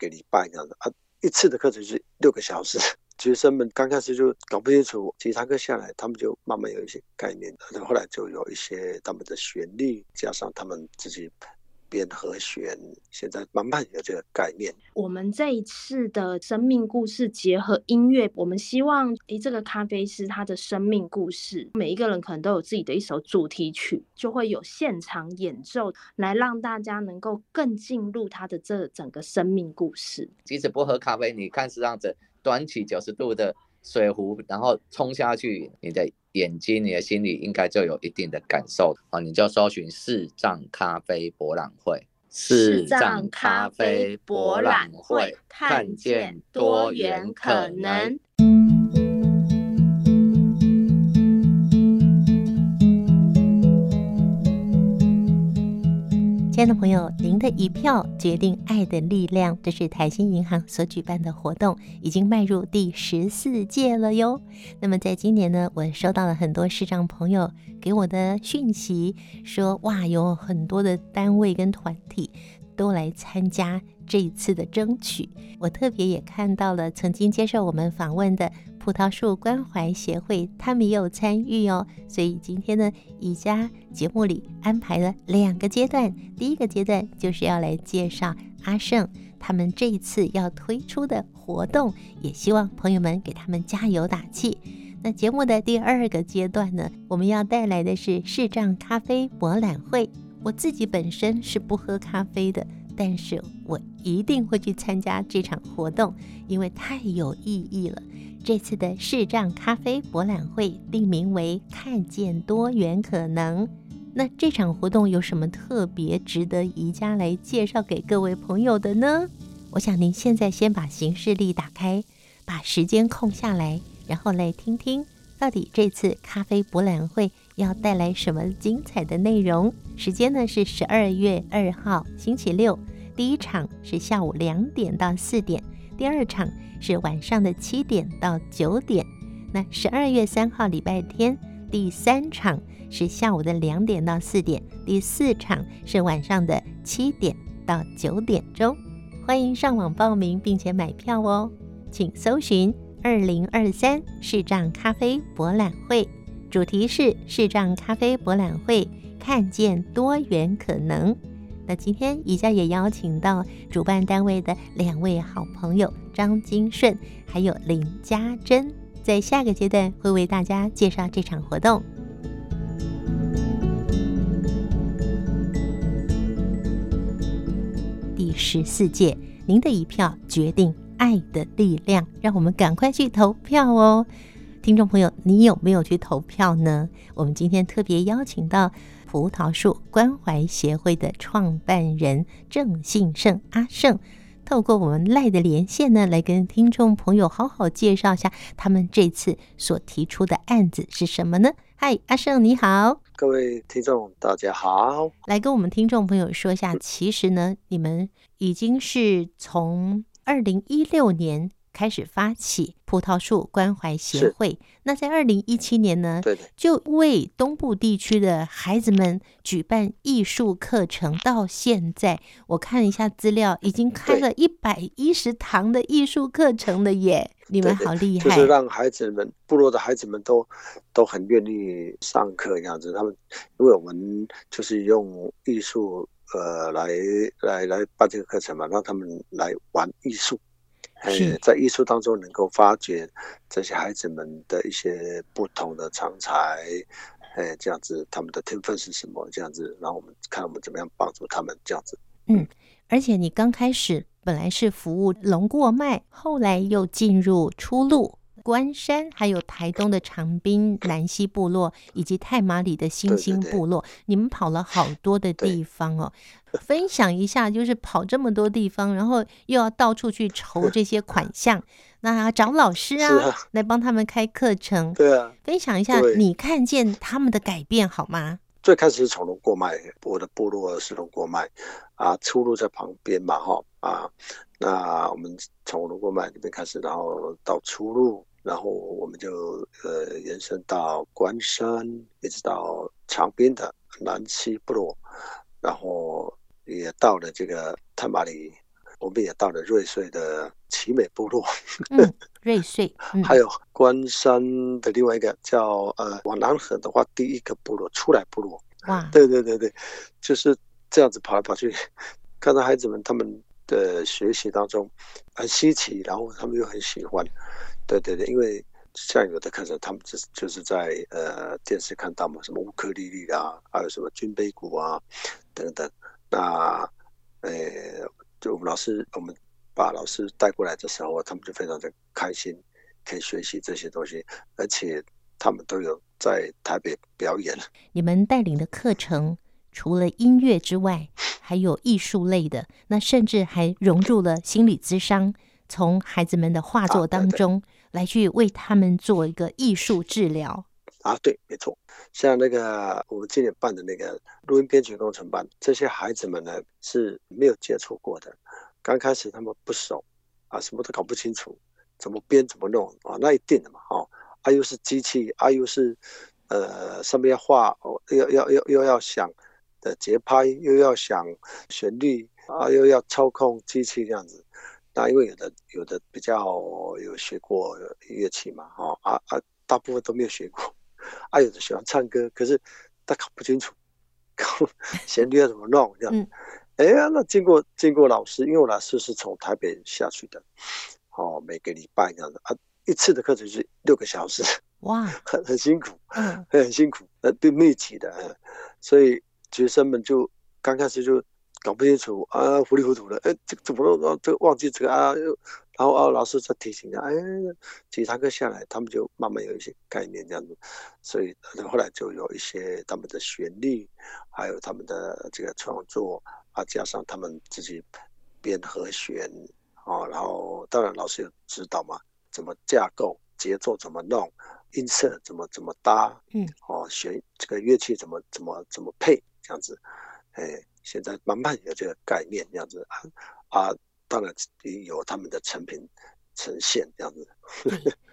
个礼拜这样子啊，一次的课程是六个小时。学生们刚开始就搞不清楚，其他课下来，他们就慢慢有一些概念，后来就有一些他们的旋律，加上他们自己。编和弦，现在慢慢有这个概念。我们这一次的生命故事结合音乐，我们希望，诶，这个咖啡师他的生命故事，每一个人可能都有自己的一首主题曲，就会有现场演奏，来让大家能够更进入他的这整个生命故事。即使不喝咖啡，你看是这样子，端起九十度的水壶，然后冲下去，你的。眼睛，你的心里应该就有一定的感受啊！你就搜寻视障咖啡博览会，视障咖啡博览会，看见多元可能。亲爱的朋友，您的一票决定爱的力量，这是台新银行所举办的活动，已经迈入第十四届了哟。那么在今年呢，我收到了很多视障朋友给我的讯息，说哇，有很多的单位跟团体都来参加这一次的争取。我特别也看到了曾经接受我们访问的。葡萄树关怀协会，他们也有参与哦。所以今天呢，宜家节目里安排了两个阶段。第一个阶段就是要来介绍阿胜他们这一次要推出的活动，也希望朋友们给他们加油打气。那节目的第二个阶段呢，我们要带来的是视障咖啡博览会。我自己本身是不喝咖啡的，但是我一定会去参加这场活动，因为太有意义了。这次的视障咖啡博览会定名为“看见多元可能”。那这场活动有什么特别值得宜家来介绍给各位朋友的呢？我想您现在先把行事历打开，把时间空下来，然后来听听到底这次咖啡博览会要带来什么精彩的内容。时间呢是十二月二号星期六，第一场是下午两点到四点。第二场是晚上的七点到九点，那十二月三号礼拜天，第三场是下午的两点到四点，第四场是晚上的七点到九点钟。欢迎上网报名并且买票哦，请搜寻二零二三视障咖啡博览会，主题是视障咖啡博览会，看见多元可能。那今天以下也邀请到主办单位的两位好朋友张金顺还有林家珍，在下个阶段会为大家介绍这场活动。第十四届，您的一票决定爱的力量，让我们赶快去投票哦！听众朋友，你有没有去投票呢？我们今天特别邀请到。葡萄树关怀协会的创办人郑信胜阿胜，透过我们赖的连线呢，来跟听众朋友好好介绍一下他们这次所提出的案子是什么呢？嗨，阿胜你好，各位听众大家好，来跟我们听众朋友说一下，其实呢，你们已经是从二零一六年。开始发起葡萄树关怀协会，那在二零一七年呢，对的，就为东部地区的孩子们举办艺术课程。到现在，我看了一下资料，已经开了一百一十堂的艺术课程了耶！你们好厉害，就是让孩子们、部落的孩子们都都很愿意上课这样子。他们因为我们就是用艺术呃来来来办这个课程嘛，让他们来玩艺术。是在艺术当中能够发掘这些孩子们的一些不同的长才，哎，这样子他们的天分是什么？这样子，然后我们看我们怎么样帮助他们这样子。嗯，而且你刚开始本来是服务龙过脉，后来又进入初鹿。关山，还有台东的长滨南溪部落，以及太马里的新兴部落，对对对，你们跑了好多的地方哦。分享一下，就是跑这么多地方，然后又要到处去筹这些款项，那找老师啊，啊来帮他们开课程。对啊，分享一下你看见他们的改变好吗？最开始是从龙过脉，我的部落是龙过脉啊，出路在旁边嘛，哈啊，那我们从龙过脉这边开始，然后到初鹿。然后我们就呃延伸到关山，一直到长滨的南溪部落，然后也到了这个太马里我们也到了瑞穗的奇美部落，嗯，瑞穗，嗯、还有关山的另外一个叫呃，往南横的话，第一个部落出来部落，哇，对对对对，就是这样子跑来跑去，看到孩子们他们的学习当中很稀奇，然后他们又很喜欢，对对对，因为像有的课程，他们就是就是在呃电视看到嘛，什么乌克丽丽啊，还有什么军杯鼓啊等等，那呃。就我们老师，我们把老师带过来的时候，他们就非常的开心，可以学习这些东西，而且他们都有在台北表演。你们带领的课程除了音乐之外，还有艺术类的，那甚至还融入了心理咨商，从孩子们的画作当中来去为他们做一个艺术治疗。啊，对，没错。像那个我们今年办的那个录音编曲工程班，这些孩子们呢是没有接触过的，刚开始他们不熟啊，什么都搞不清楚，怎么编怎么弄啊，那一定的嘛，哦，啊又是机器，啊又是呃上面要画，哦，要要要又要想的节拍，又要想旋律啊，又要操控机器这样子，那因为有的有的比较有学过乐器嘛，哦啊啊，大部分都没有学过。啊，有的喜欢唱歌，可是他搞不清楚，搞 旋律要怎么弄这样。哎呀、嗯，那经过经过老师，因为我老师是从台北下去的，哦，每个礼拜这样子啊，一次的课程是六个小时，哇，很很辛苦，嗯，很辛苦，呃，对密集的，所以学生们就刚开始就搞不清楚啊，糊里糊涂的，哎，这个怎么弄？这个忘记这个啊又。然后啊，老师在提醒他，哎，几堂课下来，他们就慢慢有一些概念这样子，所以后来就有一些他们的旋律，还有他们的这个创作啊，加上他们自己编和弦啊，然后当然老师有指导嘛，怎么架构节奏怎么弄，音色怎么怎么搭，嗯，哦，弦这个乐器怎么怎么怎么配这样子，哎，现在慢慢有这个概念这样子啊。啊当然也有他们的成品呈现这样子。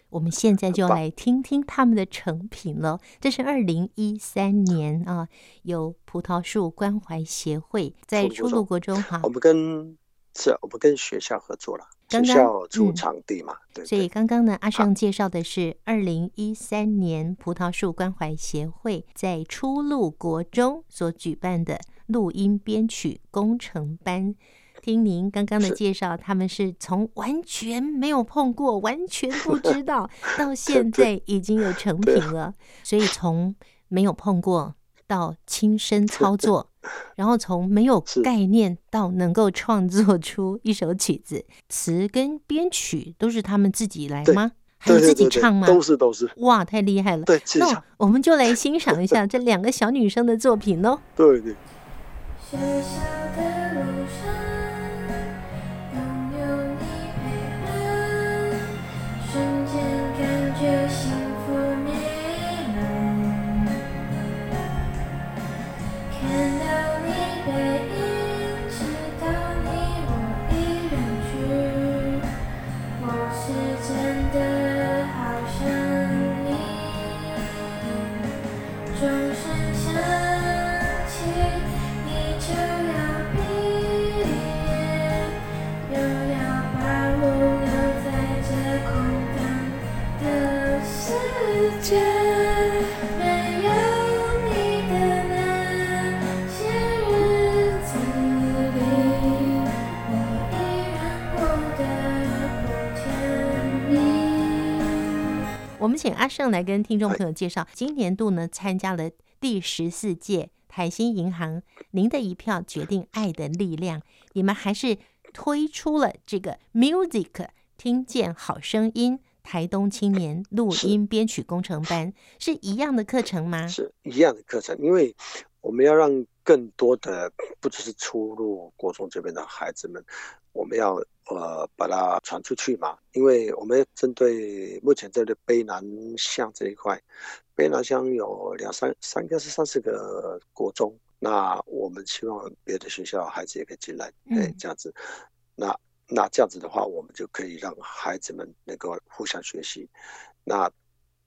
我们现在就来听听他们的成品了。这是二零一三年啊，由葡萄树关怀协会在出路国中哈。我们跟是，我们跟学校合作了，刚刚学校出场地嘛。嗯、对，对，所以刚刚呢，阿尚介绍的是二零一三年葡萄树关怀协会在初鹿国中所举办的录音编曲工程班。听您刚刚的介绍，他们是从完全没有碰过、完全不 知道，到现在已经有成品了。所以从没有碰过到亲身操作，然后从没有概念到能够创作出一首曲子，词跟编曲都是他们自己来吗？还有自己唱吗？都是都是。哇，太厉害了！对，那我们就来欣赏一下 这两个小女生的作品喽。对对。请阿胜来跟听众朋友介绍，今年度呢参加了第十四届台新银行“您的一票决定爱的力量”，你们还是推出了这个 Music 听见好声音台东青年录音编曲工程班，是一样的课程吗？是一样的课程，因为我们要让更多的不只是出入国中这边的孩子们，我们要。呃，把它传出去嘛，因为我们针对目前这个卑南乡这一块，卑南乡有两三三个是三四个国中，那我们希望别的学校孩子也可以进来，哎，这样子，那那这样子的话，我们就可以让孩子们能够互相学习。那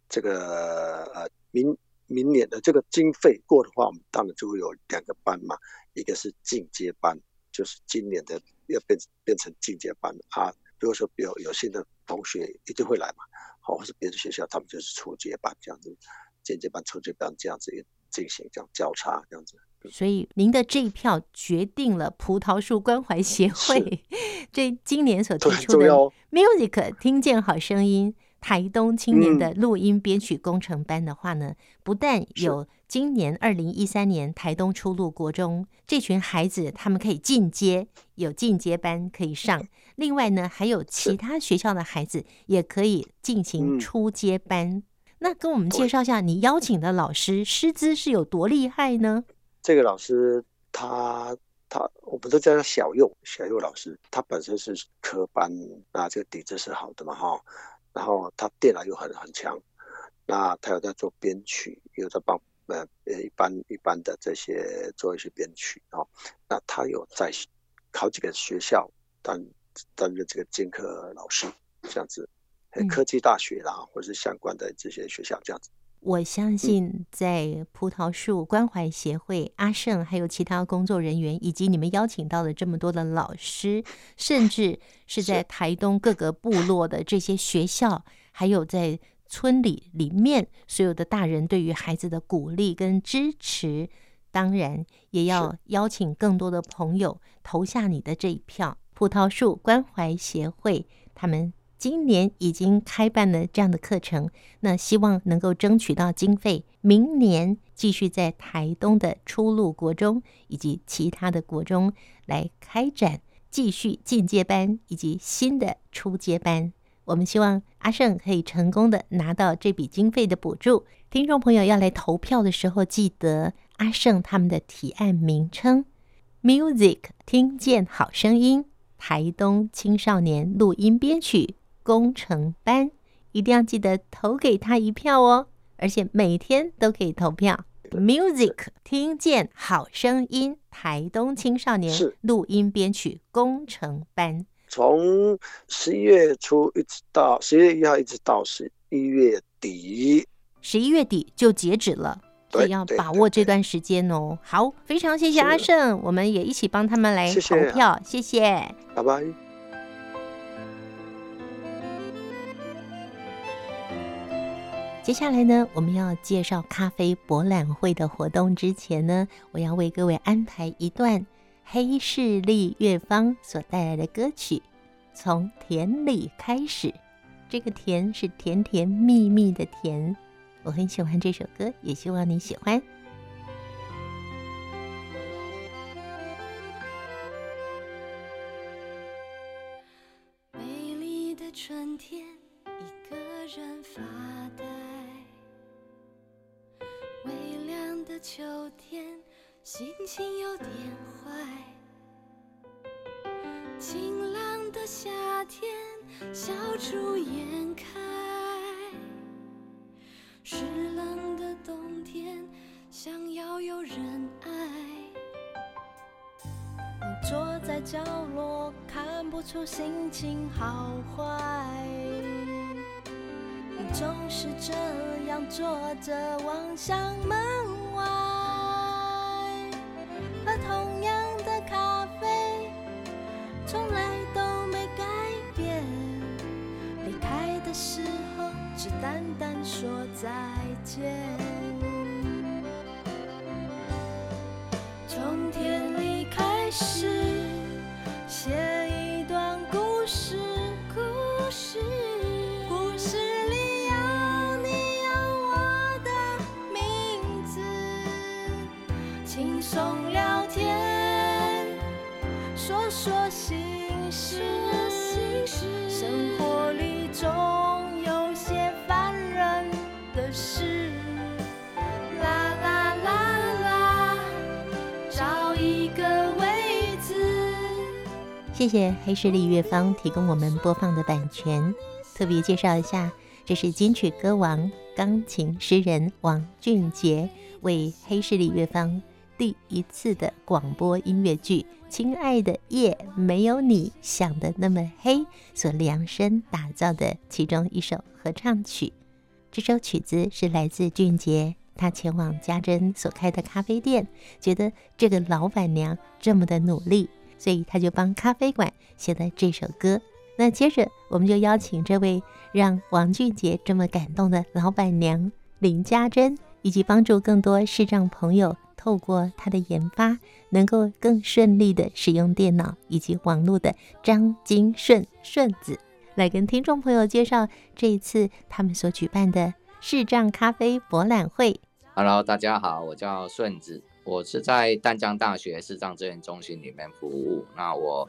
这个呃，明明年的这个经费过的话，我们当然就会有两个班嘛，一个是进阶班，就是今年的。要变变成进阶班啊。如果说有有新的同学一定会来嘛，好，或是别的学校他们就是初阶班这样子，进阶班、初阶班这样子进行这样交叉这样子。所以您的这一票决定了葡萄树关怀协会 这今年所推出的 Music 听见好声音台东青年的录音编曲工程班的话呢，不但有今年二零一三年台东初入国中这群孩子，他们可以进阶，有进阶班可以上。另外呢，还有其他学校的孩子也可以进行初阶班。那跟我们介绍一下，你邀请的老师师资是有多厉害呢？这个老师他他，我们都叫他小佑，小佑老师，他本身是科班，那这个底子是好的嘛哈，然后他电脑又很很强，那他有在做编曲，有在帮呃呃一般一般的这些做一些编曲啊，那他有在好几个学校担担任这个兼课老师这样子，科技大学啦，或是相关的这些学校这样子。我相信，在葡萄树关怀协会，阿胜还有其他工作人员，以及你们邀请到的这么多的老师，甚至 是在台东各个部落的这些学校，还有在村里里面所有的大人对于孩子的鼓励跟支持，当然也要邀请更多的朋友投下你的这一票。葡萄树关怀协会他们。今年已经开办了这样的课程，那希望能够争取到经费，明年继续在台东的初路国中以及其他的国中来开展继续进阶班以及新的初阶班。我们希望阿胜可以成功的拿到这笔经费的补助。听众朋友要来投票的时候，记得阿胜他们的提案名称：Music 听见好声音，台东青少年录音编曲。工程班一定要记得投给他一票哦，而且每天都可以投票。Music 听见好声音，台东青少年录音编曲工程班，从十一月初一直到十一月一号，一直到十一月底，十一月底就截止了，所以要把握这段时间哦。好，非常谢谢阿胜，我们也一起帮他们来投票，谢谢，谢谢，拜拜。接下来呢，我们要介绍咖啡博览会的活动之前呢，我要为各位安排一段黑势力乐坊所带来的歌曲，从田里开始。这个田是甜甜蜜蜜的甜，我很喜欢这首歌，也希望你喜欢。秋天心情有点坏，晴朗的夏天笑逐颜开，湿冷的冬天想要有人爱。你坐在角落看不出心情好坏，你总是这样坐着望向门。淡淡说再见。从天里开始，谢谢黑势力乐坊提供我们播放的版权。特别介绍一下，这是金曲歌王、钢琴诗人王俊杰为黑势力乐坊第一次的广播音乐剧《亲爱的夜没有你想的那么黑》所量身打造的其中一首合唱曲。这首曲子是来自俊杰，他前往家珍所开的咖啡店，觉得这个老板娘这么的努力。所以他就帮咖啡馆写了这首歌。那接着我们就邀请这位让王俊杰这么感动的老板娘林家珍，以及帮助更多视障朋友透过他的研发，能够更顺利的使用电脑以及网络的张金顺顺子，来跟听众朋友介绍这一次他们所举办的视障咖啡博览会。Hello，大家好，我叫顺子，我是在淡江大学视障资源中心里面服务。那我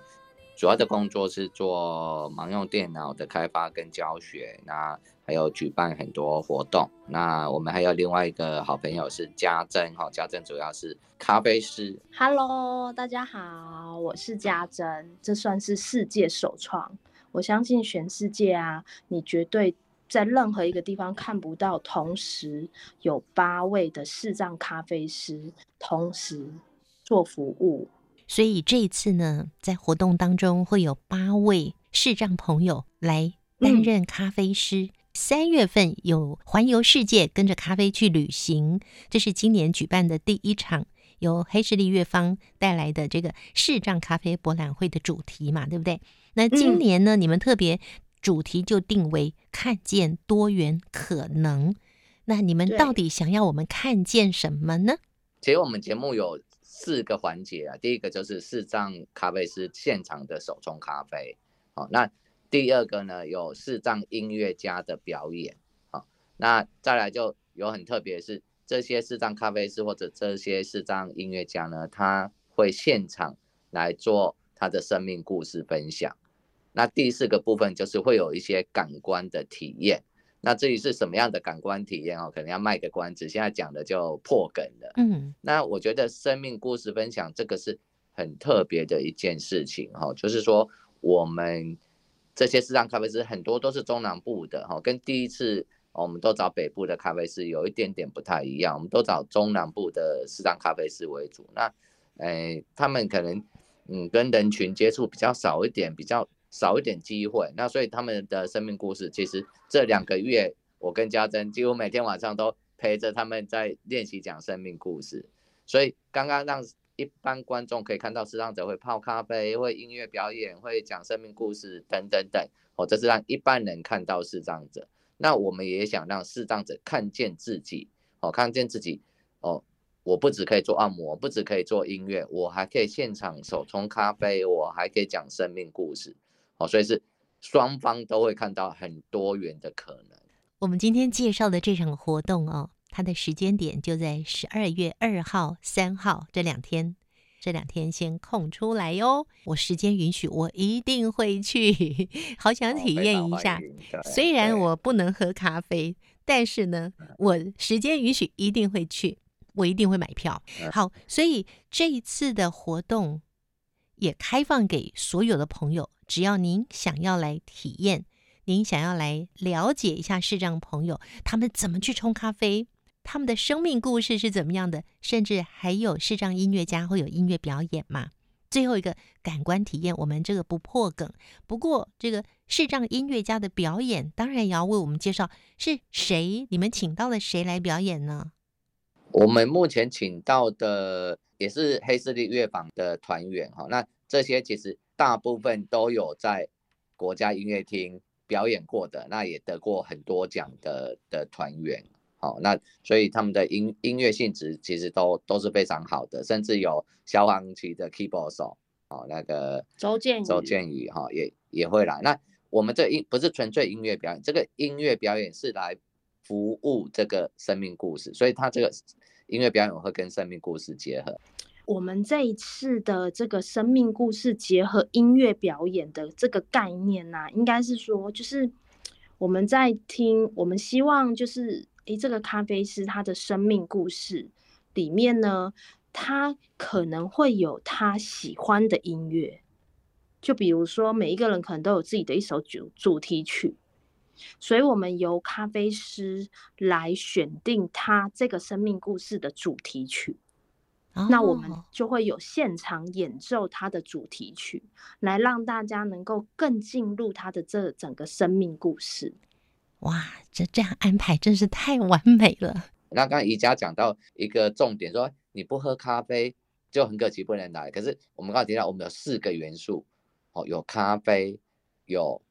主要的工作是做盲用电脑的开发跟教学，那还有举办很多活动。那我们还有另外一个好朋友是家珍，哈，家珍主要是咖啡师。Hello，大家好，我是家珍，这算是世界首创。我相信全世界啊，你绝对。在任何一个地方看不到，同时有八位的视障咖啡师同时做服务，所以这一次呢，在活动当中会有八位视障朋友来担任咖啡师。嗯、三月份有环游世界，跟着咖啡去旅行，这是今年举办的第一场由黑势力乐方带来的这个视障咖啡博览会的主题嘛，对不对？那今年呢，嗯、你们特别。主题就定为看见多元可能，那你们到底想要我们看见什么呢？其实我们节目有四个环节啊，第一个就是视障咖啡师现场的手冲咖啡，好，那第二个呢有视障音乐家的表演，好，那再来就有很特别的是这些视障咖啡师或者这些视障音乐家呢，他会现场来做他的生命故事分享。那第四个部分就是会有一些感官的体验，那至于是什么样的感官体验哦，可能要卖个关子，现在讲的就破梗了。嗯，那我觉得生命故事分享这个是很特别的一件事情哈，就是说我们这些市场咖啡师很多都是中南部的哈，跟第一次我们都找北部的咖啡师有一点点不太一样，我们都找中南部的市场咖啡师为主。那诶，他们可能嗯跟人群接触比较少一点，比较。少一点机会，那所以他们的生命故事，其实这两个月我跟家珍几乎每天晚上都陪着他们在练习讲生命故事。所以刚刚让一般观众可以看到视障者会泡咖啡、会音乐表演、会讲生命故事等等等，哦，这是让一般人看到视障者。那我们也想让视障者看见自己，哦，看见自己，哦，我不只可以做按摩，不只可以做音乐，我还可以现场手冲咖啡，我还可以讲生命故事。哦，所以是双方都会看到很多元的可能。我们今天介绍的这场活动哦，它的时间点就在十二月二号、三号这两天，这两天先空出来哟。我时间允许，我一定会去，好想体验一下。哦，虽然我不能喝咖啡，但是呢，我时间允许一定会去，我一定会买票。好，所以这一次的活动也开放给所有的朋友。只要您想要来体验，您想要来了解一下视障朋友他们怎么去冲咖啡，他们的生命故事是怎么样的，甚至还有视障音乐家会有音乐表演嘛？最后一个感官体验，我们这个不破梗。不过这个视障音乐家的表演，当然也要为我们介绍是谁，你们请到了谁来表演呢？我们目前请到的也是黑势力乐坊的团员哈，那这些其实。大部分都有在国家音乐厅表演过的，那也得过很多奖的的团员，好，那所以他们的音音乐性质其实都都是非常好的，甚至有消防局的 keyboard 手，哦，那个周建周建宇哈也也会来。那我们这音不是纯粹音乐表演，这个音乐表演是来服务这个生命故事，所以他这个音乐表演会跟生命故事结合。我们这一次的这个生命故事结合音乐表演的这个概念呢、应该是说，就是我们在听，我们希望就是，诶，这个咖啡师他的生命故事里面呢，他可能会有他喜欢的音乐，就比如说每一个人可能都有自己的一首主主题曲，所以我们由咖啡师来选定他这个生命故事的主题曲。那我们就会有现场演奏他的主题曲，来让大家能够更进入他的这整个生命故事。哇，这这样安排真是太完美了。那刚刚宜家讲到一个重点说，说你不喝咖啡，就很可惜不能来。可是我们刚刚提到，我们有四个元素，哦，有咖啡，有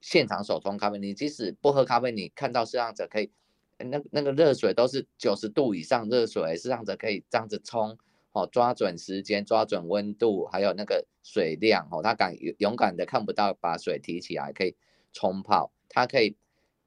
现场手冲咖啡。你即使不喝咖啡，你看到摄像者可以，那那个热水都是九十度以上热水，摄像者可以这样子冲，哦，抓准时间，抓准温度，还有那个水量，哦，他敢勇敢的看不到，把水提起来可以冲泡，他可以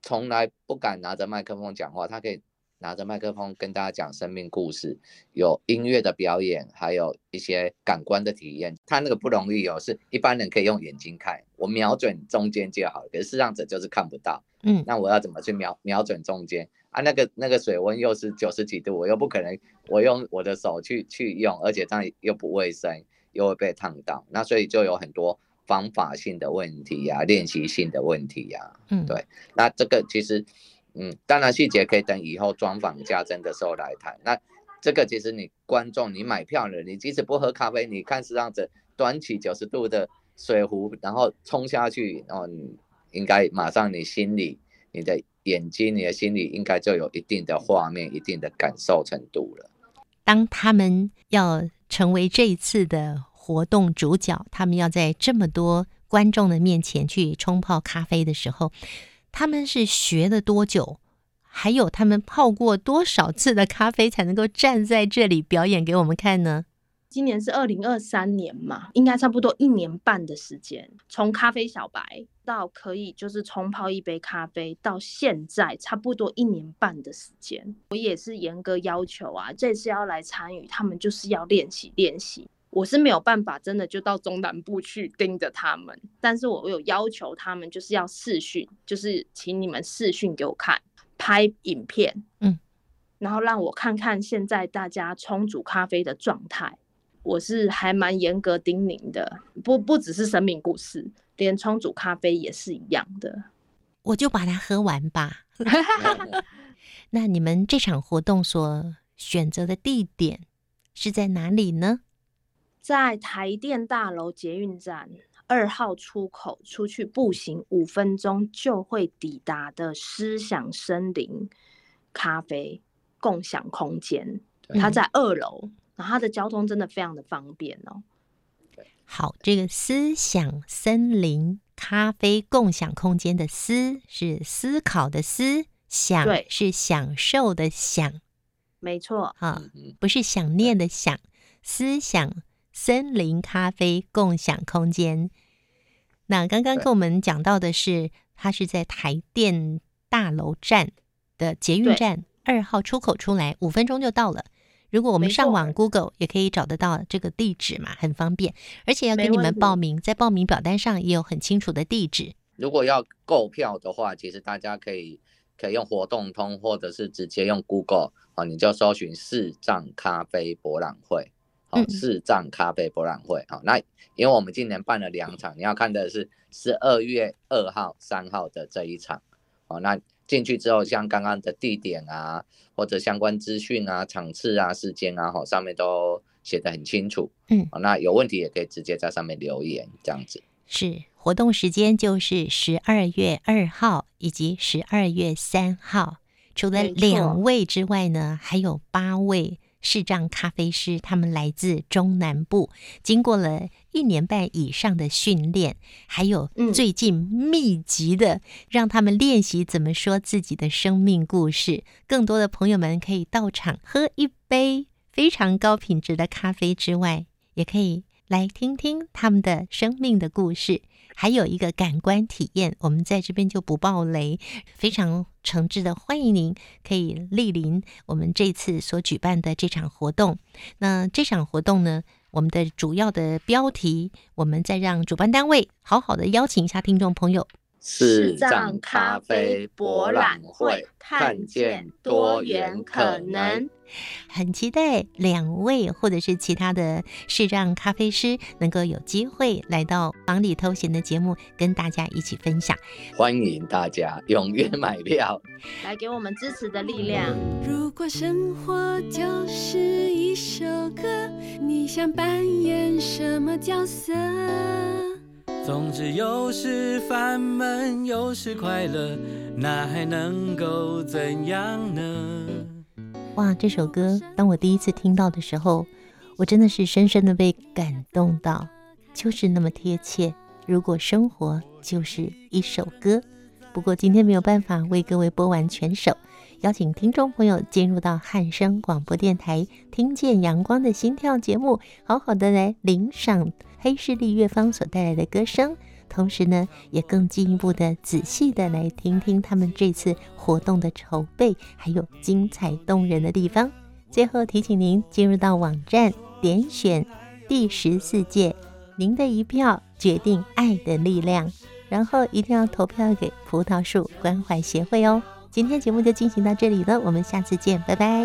从来不敢拿着麦克风讲话，他可以。拿着麦克风跟大家讲生命故事，有音乐的表演，还有一些感官的体验。他那个不容易哦，是一般人可以用眼睛看，我瞄准中间就好。可是视障者就是看不到，嗯，那我要怎么去瞄瞄准中间啊？那个那个水温又是九十几度，我又不可能我用我的手去去用，而且这样又不卫生，又会被烫到。那所以就有很多方法性的问题呀、啊，练习性的问题呀、啊，嗯，对。那这个其实。嗯，当然细节可以等以后专访加针的时候来谈。那这个其实你观众，你买票了，你即使不喝咖啡，你看这样子端起九十度的水壶，然后冲下去，哦，你应该马上你心里、你的眼睛、你的心里应该就有一定的画面、一定的感受程度了。当他们要成为这一次的活动主角，他们要在这么多观众的面前去冲泡咖啡的时候。他们是学了多久？还有他们泡过多少次的咖啡才能够站在这里表演给我们看呢？今年是二零二三年嘛，应该差不多一年半的时间，从咖啡小白到可以就是冲泡一杯咖啡，到现在差不多一年半的时间。我也是严格要求啊，这次要来参与，他们就是要练习练习。我是没有办法，真的就到中南部去盯着他们，但是我有要求他们，就是要视讯，就是请你们视讯给我看，拍影片，嗯，然后让我看看现在大家冲煮咖啡的状态。我是还蛮严格叮咛的，不不只是生命故事，连冲煮咖啡也是一样的。我就把它喝完吧。那你们这场活动所选择的地点是在哪里呢？在台电大楼捷运站二号出口出去步行五分钟就会抵达的思想森林咖啡共享空间，它。在二楼，然后它的交通真的非常的方便哦。好，这个思想森林咖啡共享空间的思是思考的思，想是享受的享，没错，啊，不是想念的想，思想。森林咖啡共享空间。那刚刚跟我们讲到的是，它是在台电大楼站的捷运站二号出口出来，五分钟就到了。如果我们上网 Google 也可以找得到这个地址嘛，很方便。而且要给你们报名，在报名表单上也有很清楚的地址。如果要购票的话，其实大家可以可以用活动通，或者是直接用 Google 啊，你就搜寻视障咖啡博览会。哦，视障咖啡博览会啊，那因为我们今年办了两场，你要看的是十二月二号、三号的这一场。哦，那进去之后，像刚刚的地点啊，或者相关资讯啊、场次啊、时间啊，哈，上面都写得很清楚。嗯，那有问题也可以直接在上面留言，这样子。是，活动时间就是十二月二号以及十二月三号。除了两位之外呢，还有八位。视障咖啡师，他们来自中南部，经过了一年半以上的训练，还有最近密集的让他们练习怎么说自己的生命故事。更多的朋友们可以到场喝一杯非常高品质的咖啡之外，也可以来听听他们的生命的故事。还有一个感官体验，我们在这边就不爆雷，非常诚挚的欢迎您可以莅临我们这次所举办的这场活动。那这场活动呢，我们的主要的标题，我们再让主办单位好好的邀请一下听众朋友。视障咖啡博览会，看见多元可能。很期待两位或者是其他的视障咖啡师能够有机会来到忙里偷闲的节目，跟大家一起分享。欢迎大家踊跃买票，来给我们支持的力量。如果生活就是一首歌，你想扮演什么角色？总之，有时烦闷，有时快乐，那还能够怎样呢？哇，这首歌当我第一次听到的时候，我真的是深深的被感动到，就是那么贴切。如果生活就是一首歌，不过今天没有办法为各位播完全首，邀请听众朋友进入到汉声广播电台，听见阳光的心跳节目，好好的来聆赏黑势力乐坊所带来的歌声，同时呢，也更进一步的仔细的来听听他们这次活动的筹备，还有精彩动人的地方。最后提醒您进入到网站点选第十四届。您的一票决定爱的力量，然后一定要投票给葡萄树关怀协会哦。今天节目就进行到这里了，我们下次见，拜拜。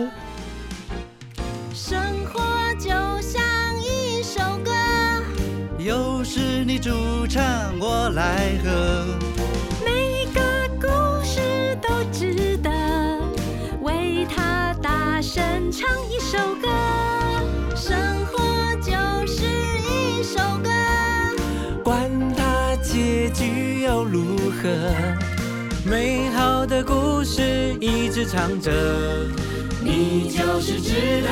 生活就像一首歌，有时你主唱，我来和，每个故事都值得为他大声唱一首歌。生活就是一首歌，管它结局又如何？美好的故事一直唱着，你就是值得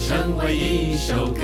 成为一首歌。